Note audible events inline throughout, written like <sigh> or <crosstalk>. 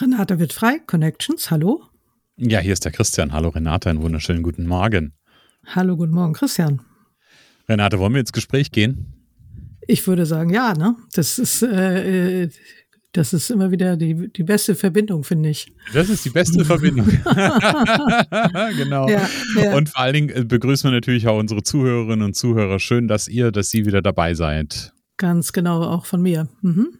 Renate wird frei, Connections, hallo. Ja, hier ist der Christian. Hallo Renate, einen wunderschönen guten Morgen. Hallo, guten Morgen, Christian. Renate, wollen wir ins Gespräch gehen? Ich würde sagen, ja, ne? Das ist, äh, äh das ist immer wieder die, die beste Verbindung, finde ich. Das ist die beste Verbindung. <laughs> <laughs> genau. Ja, ja. Und vor allen Dingen äh, begrüßen wir natürlich auch unsere Zuhörerinnen und Zuhörer. Schön, dass ihr, dass Sie wieder dabei seid. Ganz genau, auch von mir. Mhm.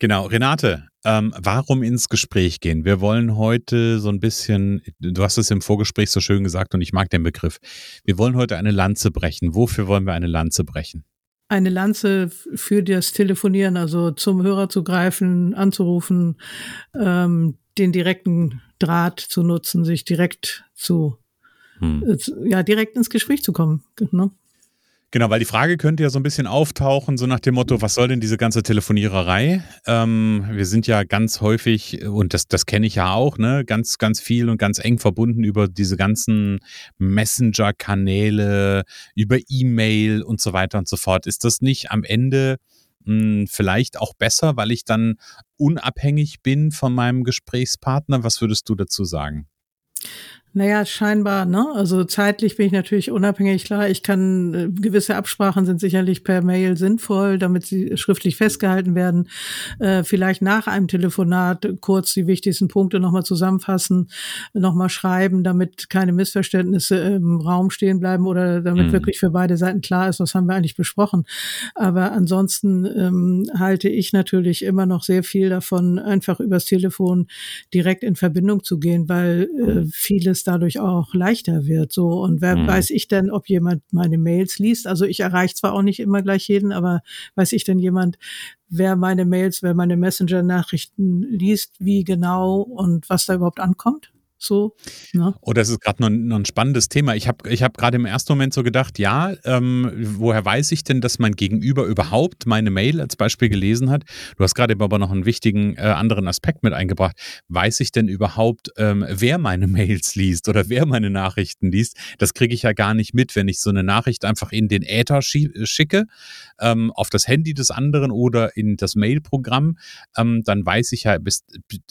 Genau, Renate, ähm, warum ins Gespräch gehen? Wir wollen heute so ein bisschen, du hast es im Vorgespräch so schön gesagt und ich mag den Begriff. Wir wollen heute eine Lanze brechen. Wofür wollen wir eine Lanze brechen? Eine Lanze für das Telefonieren, also zum Hörer zu greifen, anzurufen, ähm, den direkten Draht zu nutzen, sich direkt zu, hm. äh, ja, direkt ins Gespräch zu kommen. Ne? Genau, weil die Frage könnte ja so ein bisschen auftauchen, so nach dem Motto, was soll denn diese ganze Telefoniererei? Ähm, wir sind ja ganz häufig, und das, das kenne ich ja auch, ne, ganz, ganz viel und ganz eng verbunden über diese ganzen Messenger-Kanäle, über E-Mail und so weiter und so fort. Ist das nicht am Ende mh, hm, vielleicht auch besser, weil ich dann unabhängig bin von meinem Gesprächspartner? Was würdest du dazu sagen? Naja, scheinbar, ne? Also zeitlich bin ich natürlich unabhängig. Klar, ich kann, äh, gewisse Absprachen sind sicherlich per Mail sinnvoll, damit sie schriftlich festgehalten werden. Äh, vielleicht nach einem Telefonat kurz die wichtigsten Punkte nochmal zusammenfassen, nochmal schreiben, damit keine Missverständnisse im Raum stehen bleiben oder damit mhm. wirklich für beide Seiten klar ist, was haben wir eigentlich besprochen. Aber ansonsten ähm, halte ich natürlich immer noch sehr viel davon, einfach übers Telefon direkt in Verbindung zu gehen, weil äh, vieles es dadurch auch leichter wird. So und wer mhm. weiß ich denn, ob jemand meine Mails liest? Also ich erreiche zwar auch nicht immer gleich jeden, aber weiß ich denn jemand, wer meine Mails, wer meine Messenger-Nachrichten liest, wie genau und was da überhaupt ankommt? So. Ne? Oh, das ist gerade noch, noch, ein spannendes Thema. Ich habe ich hab gerade im ersten Moment so gedacht, ja, ähm, woher weiß ich denn, dass mein Gegenüber überhaupt meine Mail als Beispiel gelesen hat? Du hast gerade aber noch einen wichtigen äh, anderen Aspekt mit eingebracht. Weiß ich denn überhaupt, ähm, wer meine <laughs> Mails liest oder wer meine Nachrichten liest? Das kriege ich ja gar nicht mit, wenn ich so eine Nachricht einfach in den Äther schicke, ähm, auf das Handy des anderen oder in das Mailprogramm. Ähm, dann weiß ich ja bis,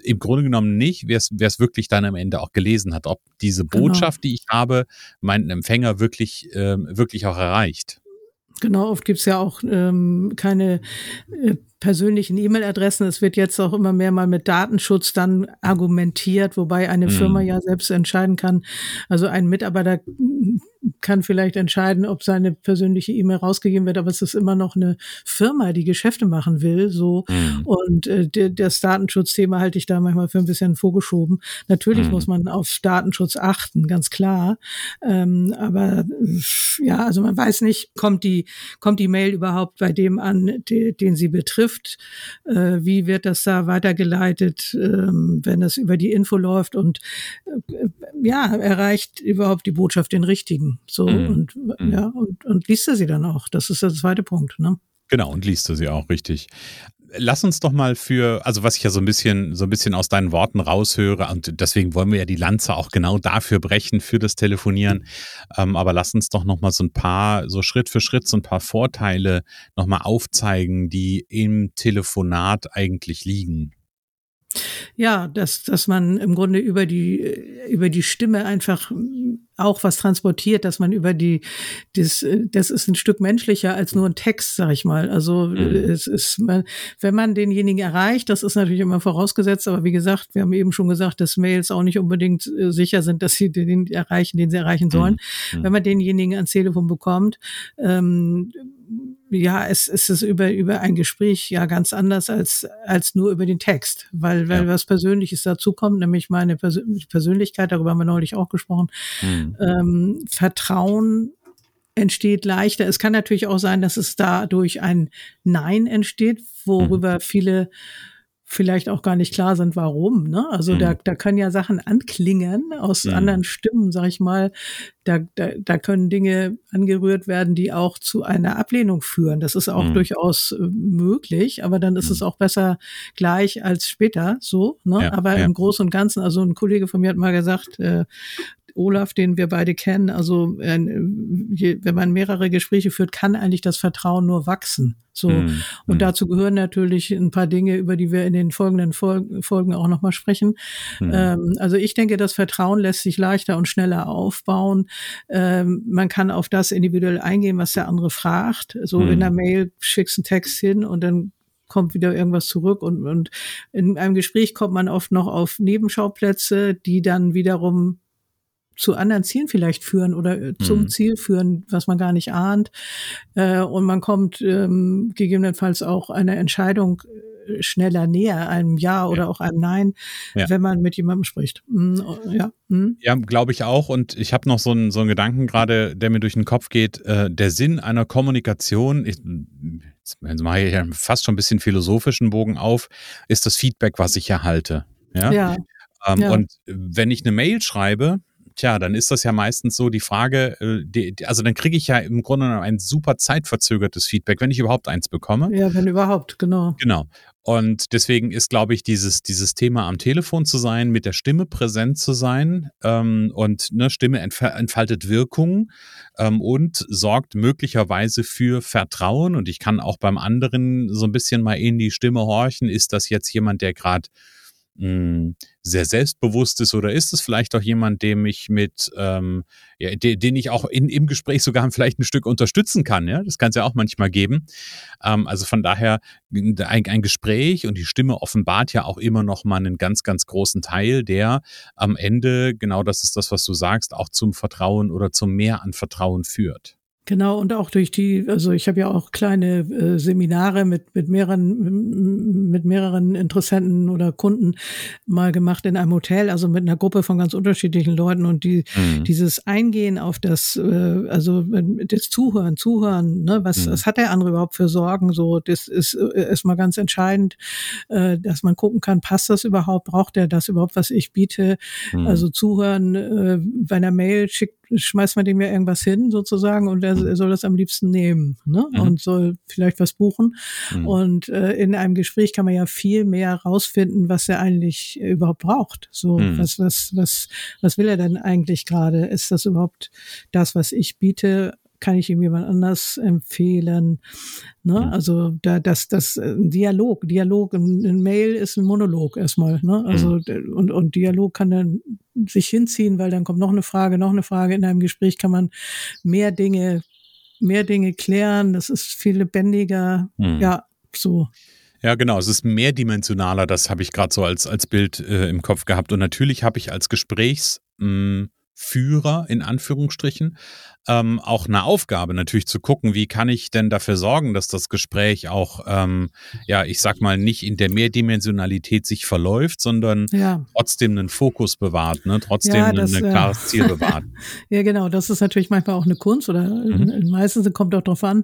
im Grunde genommen nicht, wer es wirklich dann am Ende auch gelesen hat, ob diese genau. Botschaft, genau. die ich habe, meinen Empfänger wirklich, äh, wirklich auch erreicht. Genau, oft gibt es ja auch ähm, keine äh, persönlichen E-Mail-Adressen. Es wird jetzt auch immer mehr mal mit Datenschutz dann argumentiert, wobei eine mhm. Firma ja selbst entscheiden kann. Also ein Mitarbeiter kann vielleicht entscheiden, ob seine persönliche E-Mail rausgegeben wird, aber es ist immer noch eine Firma, die Geschäfte machen will, so. Mhm. Und äh, das Datenschutzthema halte ich da manchmal für ein bisschen vorgeschoben. Natürlich mhm. muss man auf Datenschutz achten, ganz klar. Ähm, aber ja, also man weiß nicht, kommt die, kommt die Mail überhaupt bei dem an, die, den sie betrifft? Äh, wie wird das da weitergeleitet, ähm, wenn es über die Info läuft? Und äh, ja, erreicht überhaupt die Botschaft den richtigen? So mhm. und mhm. ja, und, und liest er sie dann auch. Das ist der zweite Punkt, ne? Genau, und liest du sie auch richtig. Lass uns doch mal für, also was ich ja so ein bisschen, so ein bisschen aus deinen Worten raushöre, und deswegen wollen wir ja die Lanze auch genau dafür brechen, für das Telefonieren. Ähm, aber lass uns doch nochmal so ein paar, so Schritt für Schritt so ein paar Vorteile nochmal aufzeigen, die im Telefonat eigentlich liegen. Ja, dass, dass man im Grunde über die, über die Stimme einfach auch was transportiert, dass man über die, das, das ist ein Stück menschlicher als nur ein Text, sag ich mal. Also mhm. es ist, wenn man denjenigen erreicht, das ist natürlich immer vorausgesetzt, aber wie gesagt, wir haben eben schon gesagt, dass Mails auch nicht unbedingt äh, sicher sind, dass sie den erreichen, den sie erreichen sollen. Mhm. Wenn man denjenigen ans Telefon bekommt, ähm, ja, es, es ist über, über ein Gespräch ja ganz anders als, als nur über den Text, weil, weil ja. was Persönliches dazukommt, nämlich meine Persön Persönlichkeit, darüber haben wir neulich auch gesprochen. Mhm. Ähm, Vertrauen entsteht leichter. Es kann natürlich auch sein, dass es dadurch ein Nein entsteht, worüber mhm. viele vielleicht auch gar nicht klar sind, warum. Ne? Also mhm. da, da können ja Sachen anklingen aus mhm. anderen Stimmen, sag ich mal. Da, da, da können Dinge angerührt werden, die auch zu einer Ablehnung führen. Das ist auch mhm. durchaus äh, möglich, aber dann ist es mhm. auch besser gleich als später so. Ne? Ja, aber ja. im Großen und Ganzen, also ein Kollege von mir hat mal gesagt, äh, Olaf, den wir beide kennen, also äh, wenn man mehrere Gespräche führt, kann eigentlich das Vertrauen nur wachsen. So. Mm, und mm. dazu gehören natürlich ein paar Dinge, über die wir in den folgenden Fol Folgen auch nochmal sprechen. Mm. Ähm, also ich denke, das Vertrauen lässt sich leichter und schneller aufbauen. Ähm, man kann auf das individuell eingehen, was der andere fragt. So in der Mail schickst einen Text hin und dann kommt wieder irgendwas zurück und, und in einem Gespräch kommt man oft noch auf Nebenschauplätze, die dann wiederum zu anderen Zielen vielleicht führen oder äh, zum mhm. Ziel führen, was man gar nicht ahnt. Äh, und man kommt ähm, gegebenenfalls auch einer Entscheidung äh, schneller näher, einem Ja oder ja. auch einem Nein, ja. wenn man mit jemandem spricht. Mhm, ja, mhm. ja glaube ich auch. Und ich habe noch so einen, so einen Gedanken gerade, der mir durch den Kopf geht. Äh, der Sinn einer Kommunikation, ich, jetzt mache ich ja fast schon ein bisschen philosophischen Bogen auf, ist das Feedback, was ich erhalte. Ja. ja. Ähm, ja. Und wenn ich eine Mail schreibe, Tja, dann ist das ja meistens so die Frage, äh, die, also dann kriege ich ja im Grunde ein super zeitverzögertes Feedback, wenn ich überhaupt eins bekomme. Ja, wenn überhaupt, genau. Genau. Und deswegen ist, glaube ich, dieses, dieses Thema am Telefon zu sein, mit der Stimme präsent zu sein ähm, und ne, Stimme entfaltet Wirkung ähm, und sorgt möglicherweise für Vertrauen. Und ich kann auch beim anderen so ein bisschen mal in die Stimme horchen. Ist das jetzt jemand, der gerade hm, sehr selbstbewusst ist oder ist es vielleicht auch jemand, dem ich mit, ähm, ja, de, den ich auch in, im Gespräch sogar <laughs> vielleicht ein Stück unterstützen kann. Ja, das kann es ja auch manchmal geben. Ähm, also von daher ein, ein, Gespräch und die Stimme offenbart ja auch immer noch mal einen ganz, ganz großen Teil, der am Ende genau das ist das, was du sagst, auch zum Vertrauen oder zum Mehr an Vertrauen führt. Genau, und auch durch die, also ich habe ja auch kleine äh, Seminare mit, mit mehreren, mit mehreren Interessenten oder Kunden mal gemacht in einem Hotel, also mit einer Gruppe von ganz unterschiedlichen Leuten und die, mhm. dieses Eingehen auf das, äh, also das Zuhören, Zuhören, ne, was, mhm. was hat der andere überhaupt für Sorgen, so, das ist äh, erstmal ganz entscheidend, äh, dass man gucken kann, passt das überhaupt, braucht er das überhaupt, was ich biete, mhm. also zuhören, äh, bei einer Mail schickt schmeißt man dem ja irgendwas hin sozusagen und er, er soll das am liebsten nehmen ne? Mhm. und soll vielleicht was buchen. Mhm. Und äh, in einem Gespräch kann man ja viel mehr rausfinden, was er eigentlich überhaupt braucht. So, mhm. was, was, was, was will er denn eigentlich gerade? Ist das überhaupt das, was ich biete? Kann ich ihm jemand anders empfehlen. Ne? Also da, das, das äh, Dialog, Dialog, ein, Mail ist ein Monolog erstmal. Ne? Also mhm. und, und Dialog kann dann sich hinziehen, weil dann kommt noch eine Frage, noch eine Frage. In einem Gespräch kann man mehr Dinge, mehr Dinge klären. Das ist viel lebendiger. Mhm. Ja, so. Ja, genau. Es ist mehrdimensionaler. Das habe ich gerade so als, als Bild äh, im Kopf gehabt. Und natürlich habe ich als Gesprächs, mh, mm, Führer in Anführungsstrichen ähm, auch eine Aufgabe natürlich zu gucken, wie kann ich denn dafür sorgen, dass das Gespräch auch, ähm, ja, ich sag mal, nicht in der Mehrdimensionalität sich verläuft, sondern ja. trotzdem einen Fokus bewahrt, ne? trotzdem ja, das, ein klares Ziel <laughs> bewahrt. ja, genau, das ist natürlich manchmal auch eine Kunst oder mhm. meistens kommt auch darauf an,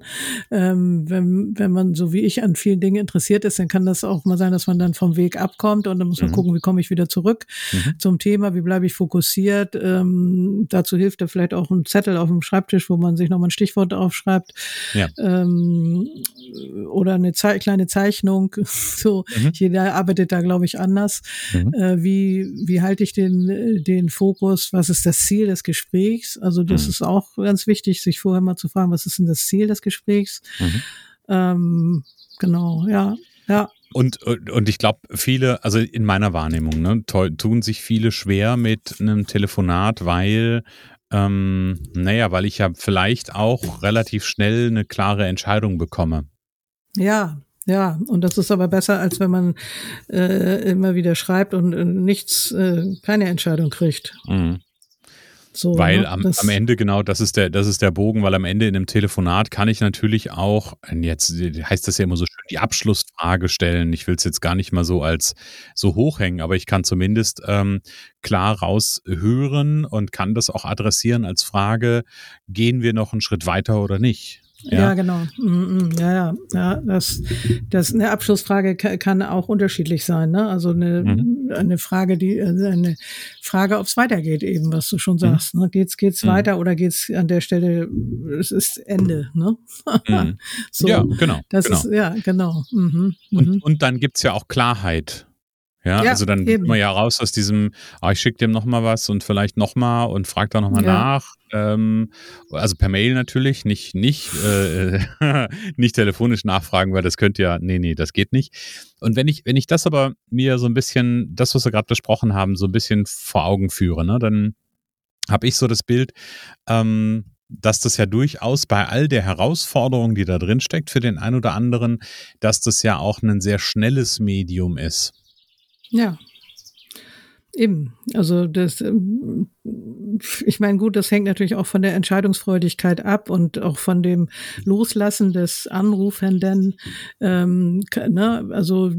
ähm, wenn, wenn man so wie ich an vielen Dingen interessiert ist, dann kann das auch mal sein, dass man dann vom Weg abkommt und dann muss man mhm. gucken, wie komme ich wieder zurück mhm. zum Thema, wie bleibe ich fokussiert. Ähm, dazu hilft da vielleicht auch ein Zettel auf dem Schreibtisch, wo man sich nochmal ein Stichwort aufschreibt. Ja. Ähm, oder eine Ze kleine Zeichnung. <laughs> so, mhm. jeder arbeitet da, glaube ich, anders. Mhm. Äh, wie, wie halte ich den, den Fokus? Was ist das Ziel des Gesprächs? Also, das mhm. ist auch ganz wichtig, sich vorher mal zu fragen, was ist denn das Ziel des Gesprächs? Mhm. Ähm, genau, ja, ja. Und, und ich glaube, viele, also in meiner Wahrnehmung, ne, tun sich viele schwer mit einem Telefonat, weil, ähm, naja, weil ich ja vielleicht auch relativ schnell eine klare Entscheidung bekomme. Ja, ja, und das ist aber besser, als wenn man äh, immer wieder schreibt und äh, nichts, äh, keine Entscheidung kriegt. Mhm. So, weil ne? am, am, Ende genau das ist der das ist der Bogen, weil am Ende in einem Telefonat kann ich natürlich auch jetzt heißt das ja immer so schön die Abschlussfrage stellen. Ich will es jetzt gar nicht mal so als so hochhängen, aber ich kann zumindest ähm, klar raushören und kann das auch adressieren als Frage: Gehen wir noch einen Schritt weiter oder nicht? Ja, ja genau. Mm, mm, ja, ja, ja. Das, das eine Abschlussfrage kann auch unterschiedlich sein. Ne? Also eine, mhm. eine Frage, die also eine Frage, ob es weitergeht, eben, was du schon mhm. sagst. Mhm. Ne? Geht's, geht's mhm. weiter oder geht's an der Stelle? Es ist Ende. Ne? Mhm. <laughs> so, ja, genau. Das genau. ist ja genau. Mhm, und, und dann gibt's ja auch Klarheit. Ja, ja, also dann eben. man ja raus aus diesem, ah, ich schicke dem nochmal was und vielleicht nochmal und frag da nochmal ja. nach. Ähm, also per Mail natürlich, nicht, nicht, äh, <laughs> nicht telefonisch nachfragen, weil das könnte ja, nee, nee, das geht nicht. Und wenn ich, wenn ich das aber mir so ein bisschen, das, was wir gerade besprochen haben, so ein bisschen vor Augen führe, ne, dann habe ich so das Bild, ähm, dass das ja durchaus bei all der Herausforderung, die da drin steckt, für den einen oder anderen, dass das ja auch ein sehr schnelles Medium ist. Ja. Eben, also das, ähm, ich meine, gut, das hängt natürlich auch von der Entscheidungsfreudigkeit ab und auch von dem Loslassen des Anrufenden. Ähm, ne? Also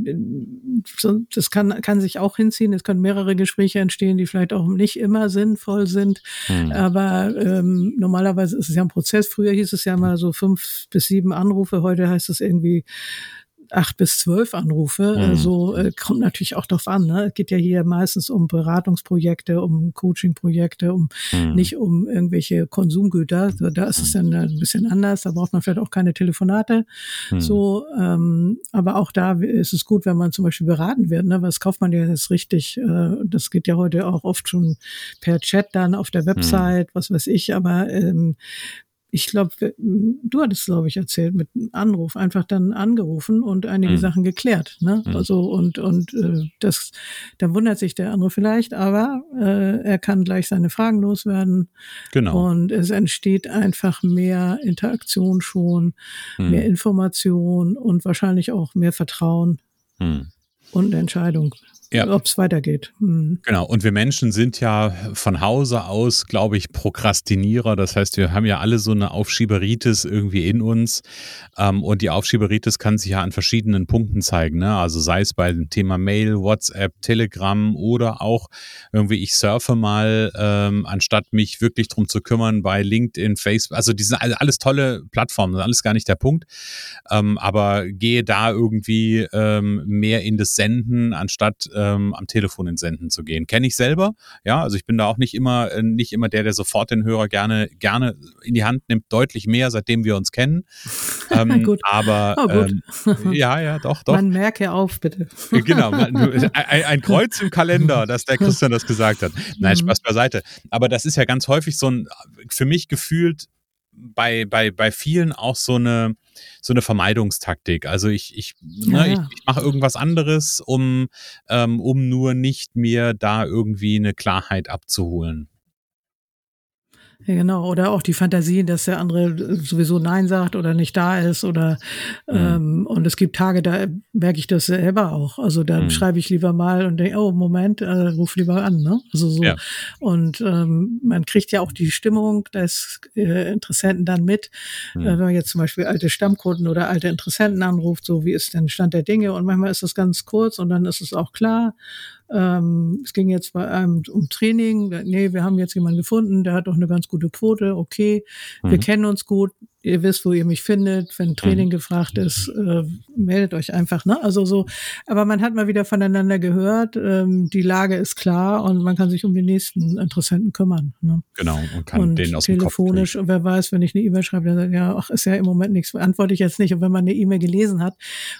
das kann, kann sich auch hinziehen. Es können mehrere Gespräche entstehen, die vielleicht auch nicht immer sinnvoll sind. Hm. Aber ähm, normalerweise ist es ja ein Prozess. Früher hieß es ja mal so fünf bis sieben Anrufe. Heute heißt es irgendwie acht bis zwölf Anrufe. Mhm. Also äh, kommt natürlich auch darauf an. Ne? Es geht ja hier meistens um Beratungsprojekte, um Coachingprojekte, um mhm. nicht um irgendwelche Konsumgüter. So, da ist es dann ein bisschen anders. Da braucht man vielleicht auch keine Telefonate. Mhm. So, ähm, aber auch da ist es gut, wenn man zum Beispiel beraten wird. Ne? Was kauft man ja jetzt richtig? Äh, das geht ja heute auch oft schon per Chat dann auf der Website, was weiß ich. Aber ähm, ich glaube, du hattest, glaube ich, erzählt, mit einem Anruf, einfach dann angerufen und einige mhm. Sachen geklärt. Ne? Mhm. Also und und äh, das, dann wundert sich der andere vielleicht, aber äh, er kann gleich seine Fragen loswerden. Genau. Und es entsteht einfach mehr Interaktion schon, mhm. mehr Information und wahrscheinlich auch mehr Vertrauen mhm. und Entscheidung ja. ob es weitergeht. Mhm. Genau, und wir Menschen sind ja von Hause aus, glaube ich, Prokrastinierer. Das heißt, wir haben ja alle so eine Aufschieberitis irgendwie in uns. Ähm, und die Aufschieberitis kann sich ja an verschiedenen Punkten zeigen. Ne? Also sei es bei dem Thema Mail, WhatsApp, Telegram oder auch irgendwie, ich surfe mal, ähm, anstatt mich wirklich drum zu kümmern bei LinkedIn, Facebook. Also die sind alles tolle Plattformen, alles gar nicht der Punkt. Ähm, aber gehe da irgendwie ähm, mehr in das Senden, anstatt ähm, am Telefon ins Senden zu gehen. Kenne ich selber, ja, also ich bin da auch nicht immer, äh, nicht immer der, der sofort den Hörer gerne, gerne in die Hand nimmt, deutlich mehr, seitdem wir uns kennen. <laughs> Ähm, gut. Aber oh, gut. Ähm, ja, ja, doch, doch. Man merke auf, bitte. Äh, genau, <laughs> ein, ein, Kreuz im Kalender, dass der Christian das gesagt hat. Nein, mhm. Spaß beiseite. Aber das ist ja ganz häufig so ein, für mich gefühlt bei, bei, bei vielen auch so eine, so eine Vermeidungstaktik. Also ich, ich, ne, ja. ich, ich mache irgendwas anderes, um, ähm, um nur nicht mehr da irgendwie eine Klarheit abzuholen. Ja, genau. Oder auch die Fantasie, dass der andere sowieso Nein sagt oder nicht da ist oder mhm. ähm, und es gibt Tage, da merke ich das selber auch. Also da mhm. schreibe ich lieber mal und denke, oh Moment, äh, ruf lieber an, ne? Also so. Ja. Und ähm, man kriegt ja auch die Stimmung des äh, Interessenten dann mit. Mhm. Äh, wenn man jetzt zum Beispiel alte Stammkunden oder alte Interessenten anruft, so wie ist denn Stand der Dinge? Und manchmal ist das ganz kurz und dann ist es auch klar. Ähm, es ging jetzt bei einem um Training. Nee, wir haben jetzt jemanden gefunden, der hat doch eine ganz gute Quote. Okay, mhm. wir kennen uns gut ihr wisst, wo ihr mich findet. Wenn Training mhm. gefragt ist, äh, meldet euch einfach. Ne? Also so, aber man hat mal wieder voneinander gehört. Ähm, die Lage ist klar und man kann sich um die nächsten Interessenten kümmern. Ne? Genau und kann und denen aus dem telefonisch. Kopf und wer weiß, wenn ich eine E-Mail schreibe, dann sagt ja, ach, ist ja im Moment nichts. Antworte ich jetzt nicht. Und wenn man eine E-Mail gelesen hat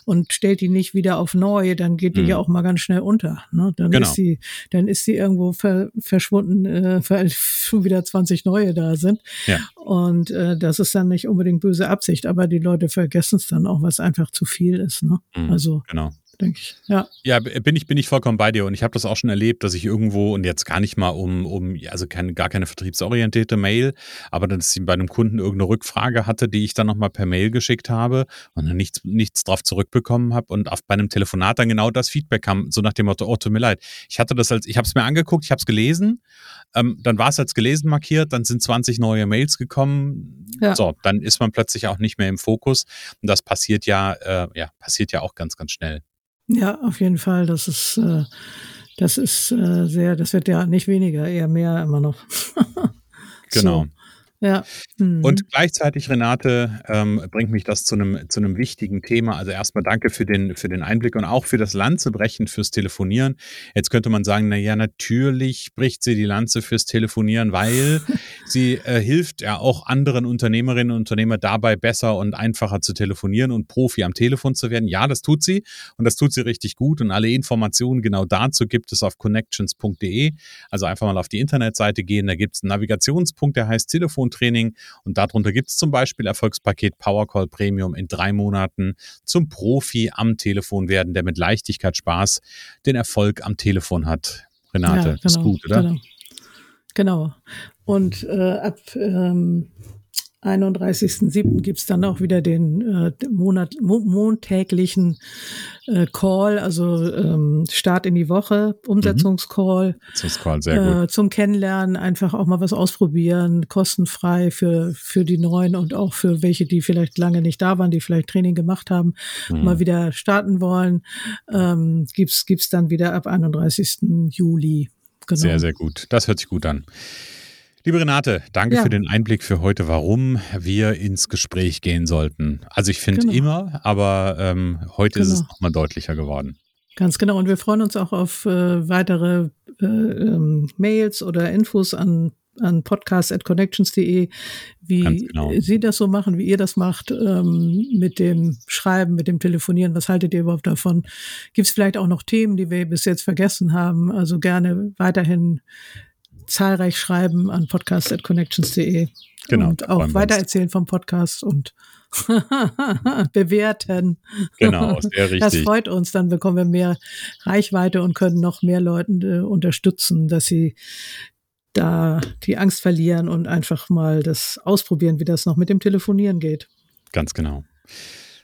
und stellt die nicht wieder auf neu, dann geht die mhm. ja auch mal ganz schnell unter. Ne? Dann genau. ist sie, dann ist sie irgendwo ver, verschwunden, äh, weil <laughs> schon wieder 20 neue da sind. Ja. Und äh, das ist dann nicht unbedingt böse Absicht, aber die Leute vergessen es dann auch, was einfach zu viel ist. Ne? Mhm, also genau. Denke ich. Ja. Ja, bin ich, bin ich vollkommen bei dir. Und ich habe das auch schon erlebt, dass ich irgendwo und jetzt gar nicht mal um, um also keine, gar keine vertriebsorientierte Mail, aber dass ich bei einem Kunden irgendeine Rückfrage hatte, die ich dann nochmal per Mail geschickt habe und dann nichts, nichts drauf zurückbekommen habe und auf, bei einem Telefonat dann genau das Feedback kam, so nach dem Motto, oh, tut mir leid. Ich hatte das als, ich habe es mir angeguckt, ich habe es gelesen, ähm, dann war es als gelesen markiert, dann sind 20 neue Mails gekommen. Ja. So, dann ist man plötzlich auch nicht mehr im Fokus. Und das passiert ja, äh, ja, passiert ja auch ganz, ganz schnell. Ja, auf jeden Fall. Das ist, äh, das ist äh, sehr, das wird ja nicht weniger, eher mehr immer noch. <laughs> genau. So. Ja. Mhm. Und gleichzeitig, Renate, ähm, bringt mich das zu einem, zu einem wichtigen Thema. Also erstmal danke für den, für den Einblick und auch für das Lanzebrechen fürs Telefonieren. Jetzt könnte man sagen, na ja, natürlich bricht sie die Lanze fürs Telefonieren, weil <laughs> sie äh, hilft ja auch anderen Unternehmerinnen und Unternehmer dabei, besser und einfacher zu telefonieren und Profi am Telefon zu werden. Ja, das tut sie und das tut sie richtig gut. Und alle Informationen genau dazu gibt es auf connections.de. Also einfach mal auf die Internetseite gehen. Da gibt es einen Navigationspunkt, der heißt Telefon Telefontraining. Und darunter gibt es zum Beispiel Erfolgspaket Powercall Premium in drei Monaten zum Profi am Telefon werden, der mit Leichtigkeit Spaß den Erfolg am Telefon hat. Renate, ja, genau, ist gut, oder? Genau. genau. Und äh, ab ähm, 31.07. gibt's dann auch wieder den äh, Monat, mo montäglichen äh, Call, also ähm, Start in die Woche, Umsetzungscall. Mhm. sehr Äh, zum Kennenlernen, einfach auch mal was ausprobieren, kostenfrei für, für die Neuen und auch für welche, die vielleicht lange nicht da waren, die vielleicht Training gemacht haben, mhm. mal wieder starten wollen. Ähm, gibt's gibt's dann wieder ab 31. Juli. Genau. Sehr, sehr gut. Das hört sich gut an. Liebe Renate, danke ja. für den Einblick für heute, warum wir ins Gespräch gehen sollten. Also ich finde genau. immer, aber ähm, heute genau. ist es genau. nochmal deutlicher geworden. Ganz genau. Und wir freuen uns auch auf äh, weitere äh, ähm, Mails oder Infos an an podcast.connections.de, wie genau. Sie das so machen, wie ihr das macht, ähm, mit dem Schreiben, mit dem Telefonieren. Was haltet ihr überhaupt davon? Gibt es vielleicht auch noch Themen, die wir bis jetzt vergessen haben? Also gerne weiterhin zahlreich schreiben an podcast.connections.de. Genau. Und auch weitererzählen vom Podcast und <laughs> bewerten. Genau, sehr richtig. Das freut uns, dann bekommen wir mehr Reichweite und können noch mehr Leuten äh, unterstützen, dass sie da die Angst verlieren und einfach mal das ausprobieren, wie das noch mit dem Telefonieren geht. Ganz genau.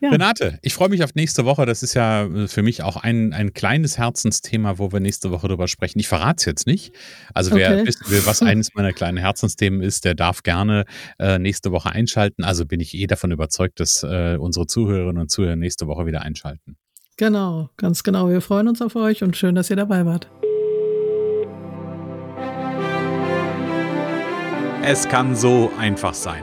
Ja. Renate, ich freue mich auf nächste Woche. Das ist ja äh, für mich auch ein, ein kleines Herzensthema, wo wir nächste Woche drüber sprechen. Ich verrate es jetzt nicht. Also wer okay. wissen will, was eines meiner kleinen Herzensthemen ist, der darf gerne äh, nächste Woche einschalten. Also bin ich eh davon überzeugt, dass äh, unsere Zuhörerinnen und Zuhörer nächste Woche wieder einschalten. Genau, ganz genau. Wir freuen uns auf euch und schön, dass ihr dabei wart. Es kann so einfach sein.